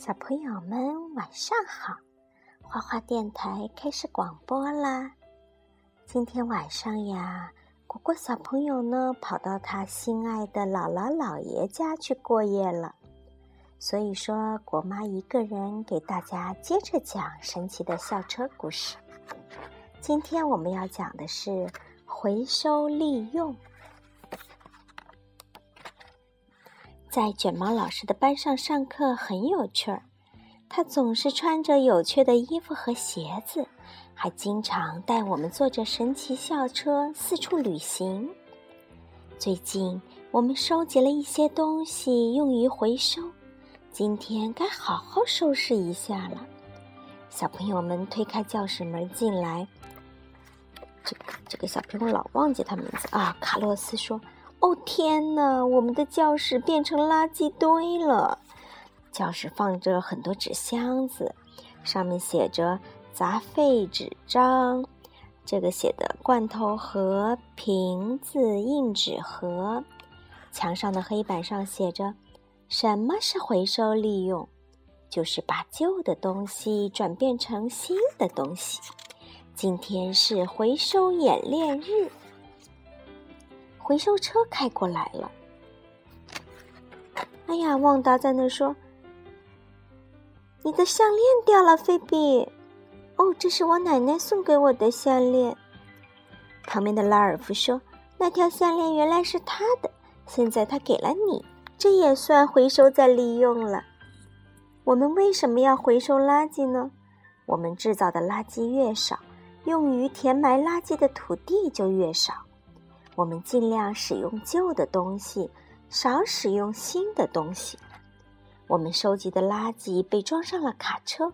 小朋友们晚上好，花花电台开始广播啦。今天晚上呀，果果小朋友呢跑到他心爱的姥姥姥爷家去过夜了，所以说果妈一个人给大家接着讲神奇的校车故事。今天我们要讲的是回收利用。在卷毛老师的班上上课很有趣儿，他总是穿着有趣的衣服和鞋子，还经常带我们坐着神奇校车四处旅行。最近我们收集了一些东西用于回收，今天该好好收拾一下了。小朋友们推开教室门进来，这个这个小朋友老忘记他名字啊，卡洛斯说。哦天哪！我们的教室变成垃圾堆了。教室放着很多纸箱子，上面写着杂废纸张。这个写的罐头盒、瓶子、硬纸盒。墙上的黑板上写着：“什么是回收利用？就是把旧的东西转变成新的东西。”今天是回收演练日。回收车开过来了。哎呀，旺达在那说：“你的项链掉了，菲比。”哦，这是我奶奶送给我的项链。旁边的拉尔夫说：“那条项链原来是他的，现在他给了你，这也算回收再利用了。”我们为什么要回收垃圾呢？我们制造的垃圾越少，用于填埋垃圾的土地就越少。我们尽量使用旧的东西，少使用新的东西。我们收集的垃圾被装上了卡车，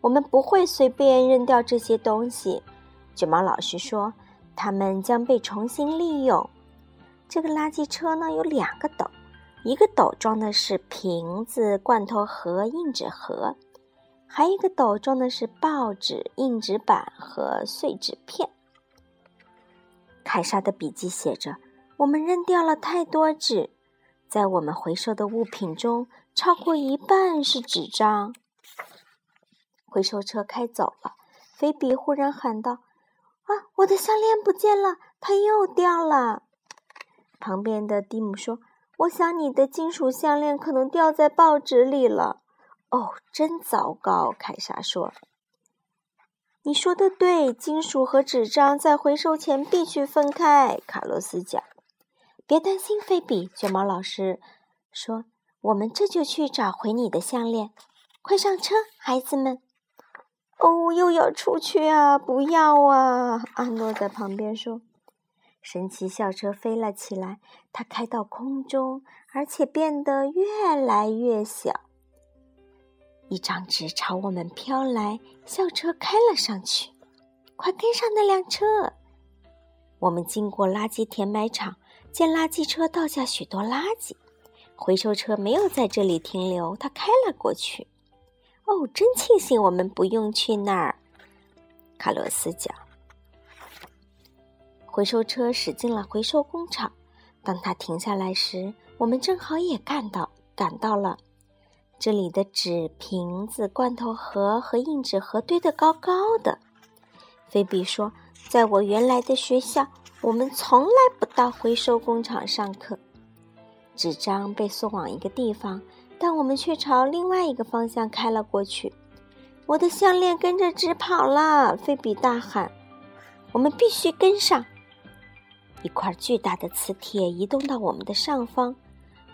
我们不会随便扔掉这些东西。卷毛老师说，它们将被重新利用。这个垃圾车呢，有两个斗，一个斗装的是瓶子、罐头盒、硬纸盒，还有一个斗装的是报纸、硬纸板和碎纸片。凯莎的笔记写着：“我们扔掉了太多纸，在我们回收的物品中，超过一半是纸张。”回收车开走了，菲比忽然喊道：“啊，我的项链不见了，它又掉了！”旁边的蒂姆说：“我想你的金属项链可能掉在报纸里了。”哦，真糟糕！凯莎说。你说的对，金属和纸张在回收前必须分开。卡洛斯讲：“别担心，菲比。”卷毛老师说：“我们这就去找回你的项链。快上车，孩子们！”哦，又要出去啊！不要啊！阿诺在旁边说：“神奇校车飞了起来，它开到空中，而且变得越来越小。”一张纸朝我们飘来，校车开了上去。快跟上那辆车！我们经过垃圾填埋场，见垃圾车倒下许多垃圾。回收车没有在这里停留，它开了过去。哦，真庆幸我们不用去那儿。卡洛斯讲。回收车驶进了回收工厂。当它停下来时，我们正好也赶到，赶到了。这里的纸瓶子、罐头盒和硬纸盒堆得高高的。菲比说：“在我原来的学校，我们从来不到回收工厂上课。纸张被送往一个地方，但我们却朝另外一个方向开了过去。我的项链跟着纸跑了！”菲比大喊：“我们必须跟上！”一块巨大的磁铁移动到我们的上方，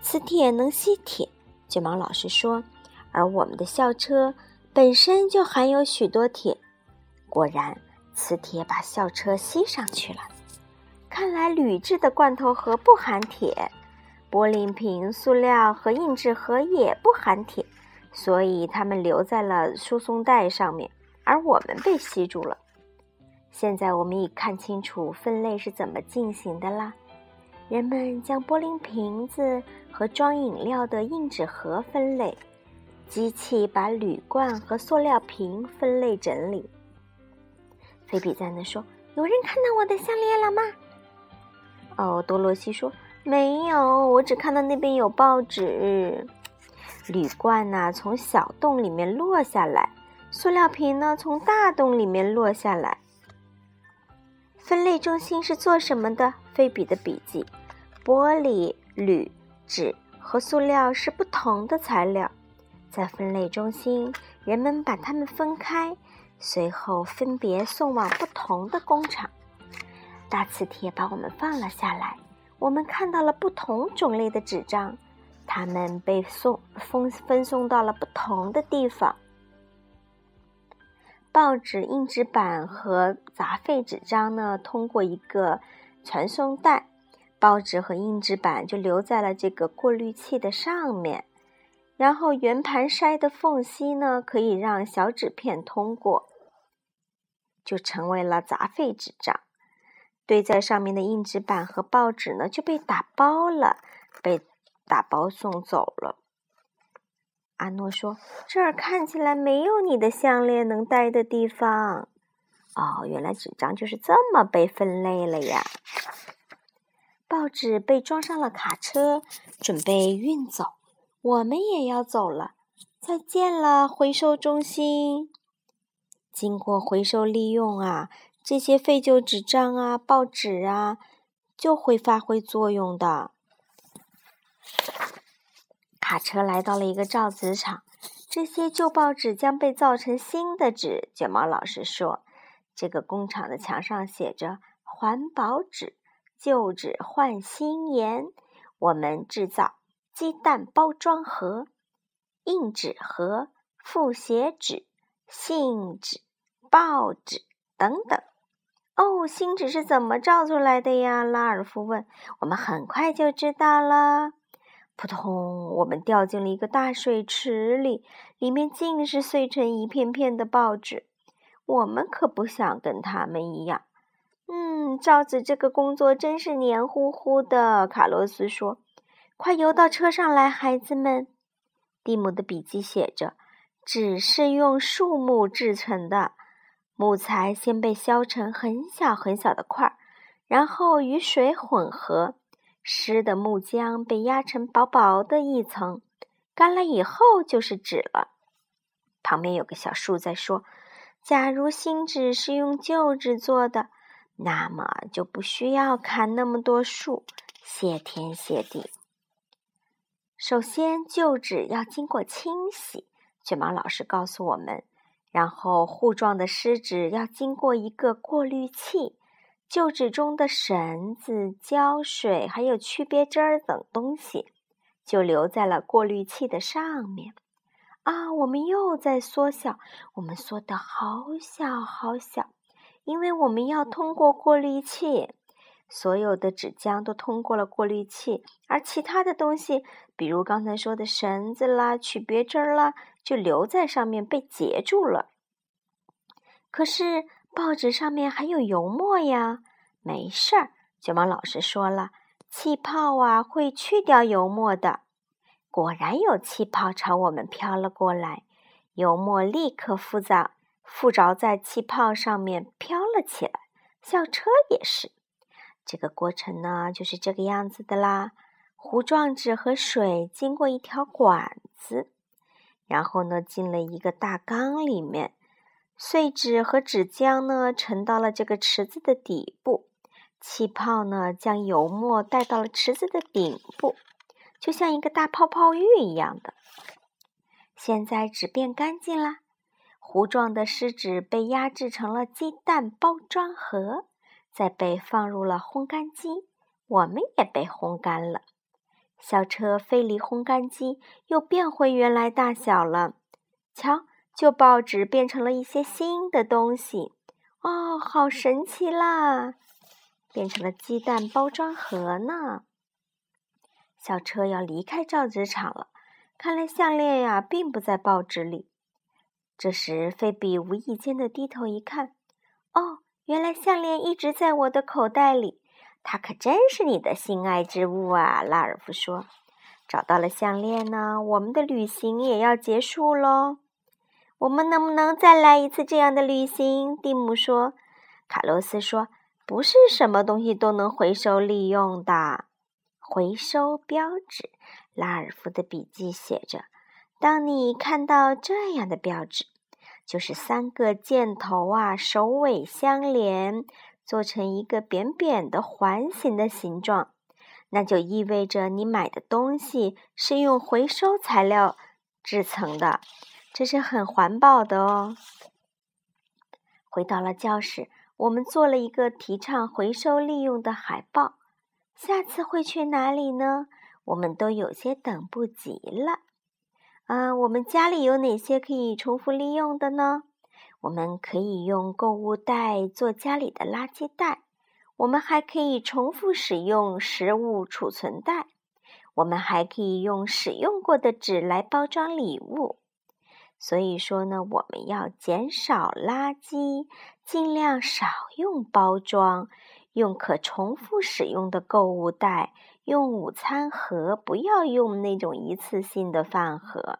磁铁能吸铁。卷毛老师说：“而我们的校车本身就含有许多铁。果然，磁铁把校车吸上去了。看来铝制的罐头盒不含铁，玻璃瓶、塑料和硬纸盒也不含铁，所以它们留在了输送带上面，而我们被吸住了。现在我们已看清楚分类是怎么进行的啦。”人们将玻璃瓶子和装饮料的硬纸盒分类，机器把铝罐和塑料瓶分类整理。菲比在那说：“有人看到我的项链了吗？”哦，多罗西说：“没有，我只看到那边有报纸。”铝罐呢从小洞里面落下来，塑料瓶呢从大洞里面落下来。分类中心是做什么的？菲比的笔记：玻璃、铝、纸和塑料是不同的材料，在分类中心，人们把它们分开，随后分别送往不同的工厂。大磁铁把我们放了下来，我们看到了不同种类的纸张，它们被送分分送到了不同的地方。报纸、硬纸板和杂废纸张呢，通过一个传送带，报纸和硬纸板就留在了这个过滤器的上面。然后圆盘筛的缝隙呢，可以让小纸片通过，就成为了杂废纸张。堆在上面的硬纸板和报纸呢，就被打包了，被打包送走了。阿诺说：“这儿看起来没有你的项链能待的地方。”哦，原来纸张就是这么被分类了呀！报纸被装上了卡车，准备运走。我们也要走了，再见了，回收中心。经过回收利用啊，这些废旧纸张啊、报纸啊，就会发挥作用的。卡车来到了一个造纸厂，这些旧报纸将被造成新的纸。卷毛老师说：“这个工厂的墙上写着‘环保纸，旧纸换新颜’。我们制造鸡蛋包装盒、硬纸盒、复写纸、信纸、报纸等等。”哦，新纸是怎么造出来的呀？拉尔夫问。“我们很快就知道了。”扑通！我们掉进了一个大水池里，里面尽是碎成一片片的报纸。我们可不想跟他们一样。造纸这个工作真是黏糊糊的。卡洛斯说：“快游到车上来，孩子们。”蒂姆的笔记写着：“纸是用树木制成的，木材先被削成很小很小的块儿，然后与水混合。”湿的木浆被压成薄薄的一层，干了以后就是纸了。旁边有个小树在说：“假如新纸是用旧纸做的，那么就不需要砍那么多树。”谢天谢地！首先，旧纸要经过清洗，卷毛老师告诉我们，然后糊状的湿纸要经过一个过滤器。旧纸中的绳子、胶水还有曲别针儿等东西，就留在了过滤器的上面。啊，我们又在缩小，我们缩得好小好小，因为我们要通过过滤器。所有的纸浆都通过了过滤器，而其他的东西，比如刚才说的绳子啦、曲别针儿啦，就留在上面被截住了。可是。报纸上面还有油墨呀，没事儿。卷毛老师说了，气泡啊会去掉油墨的。果然有气泡朝我们飘了过来，油墨立刻附着附着在气泡上面飘了起来。校车也是。这个过程呢就是这个样子的啦。糊状纸和水经过一条管子，然后呢进了一个大缸里面。碎纸和纸浆呢，沉到了这个池子的底部。气泡呢，将油墨带到了池子的顶部，就像一个大泡泡浴一样的。现在纸变干净啦，糊状的湿纸被压制成了鸡蛋包装盒，再被放入了烘干机。我们也被烘干了。小车飞离烘干机，又变回原来大小了。瞧。旧报纸变成了一些新的东西，哦，好神奇啦！变成了鸡蛋包装盒呢。小车要离开造纸厂了，看来项链呀并不在报纸里。这时，菲比无意间的低头一看，哦，原来项链一直在我的口袋里。它可真是你的心爱之物啊！拉尔夫说：“找到了项链呢，我们的旅行也要结束喽。”我们能不能再来一次这样的旅行？蒂姆说。卡洛斯说：“不是什么东西都能回收利用的。”回收标志，拉尔夫的笔记写着：“当你看到这样的标志，就是三个箭头啊，首尾相连，做成一个扁扁的环形的形状，那就意味着你买的东西是用回收材料制成的，这是很环保的哦。回到了教室，我们做了一个提倡回收利用的海报。下次会去哪里呢？我们都有些等不及了。啊，我们家里有哪些可以重复利用的呢？我们可以用购物袋做家里的垃圾袋，我们还可以重复使用食物储存袋，我们还可以用使用过的纸来包装礼物。所以说呢，我们要减少垃圾，尽量少用包装，用可重复使用的购物袋。用午餐盒，不要用那种一次性的饭盒。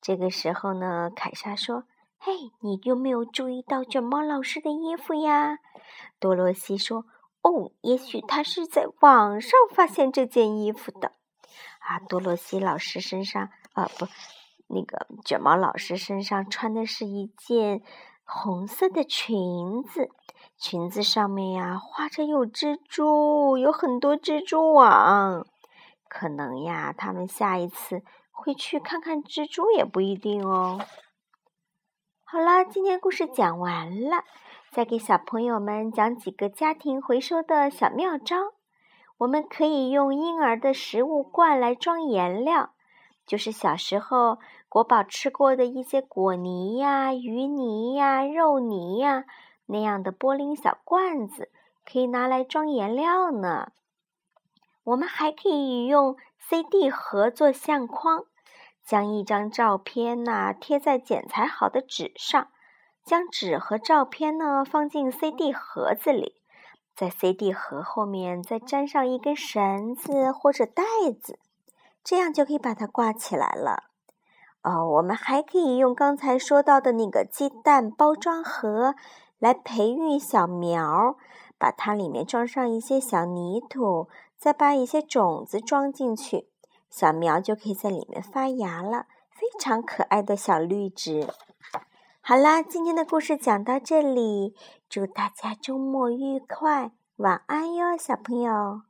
这个时候呢，凯莎说：“嘿，你有没有注意到卷毛老师的衣服呀？”多罗西说：“哦，也许他是在网上发现这件衣服的。”啊，多罗西老师身上啊，不，那个卷毛老师身上穿的是一件红色的裙子。裙子上面呀，画着有蜘蛛，有很多蜘蛛网。可能呀，他们下一次会去看看蜘蛛，也不一定哦。好啦，今天故事讲完了，再给小朋友们讲几个家庭回收的小妙招。我们可以用婴儿的食物罐来装颜料，就是小时候国宝吃过的一些果泥呀、鱼泥呀、肉泥呀。那样的玻璃小罐子可以拿来装颜料呢。我们还可以用 CD 盒做相框，将一张照片呐贴在剪裁好的纸上，将纸和照片呢放进 CD 盒子里，在 CD 盒后面再粘上一根绳子或者带子，这样就可以把它挂起来了。哦，我们还可以用刚才说到的那个鸡蛋包装盒。来培育小苗，把它里面装上一些小泥土，再把一些种子装进去，小苗就可以在里面发芽了，非常可爱的小绿植。好啦，今天的故事讲到这里，祝大家周末愉快，晚安哟，小朋友。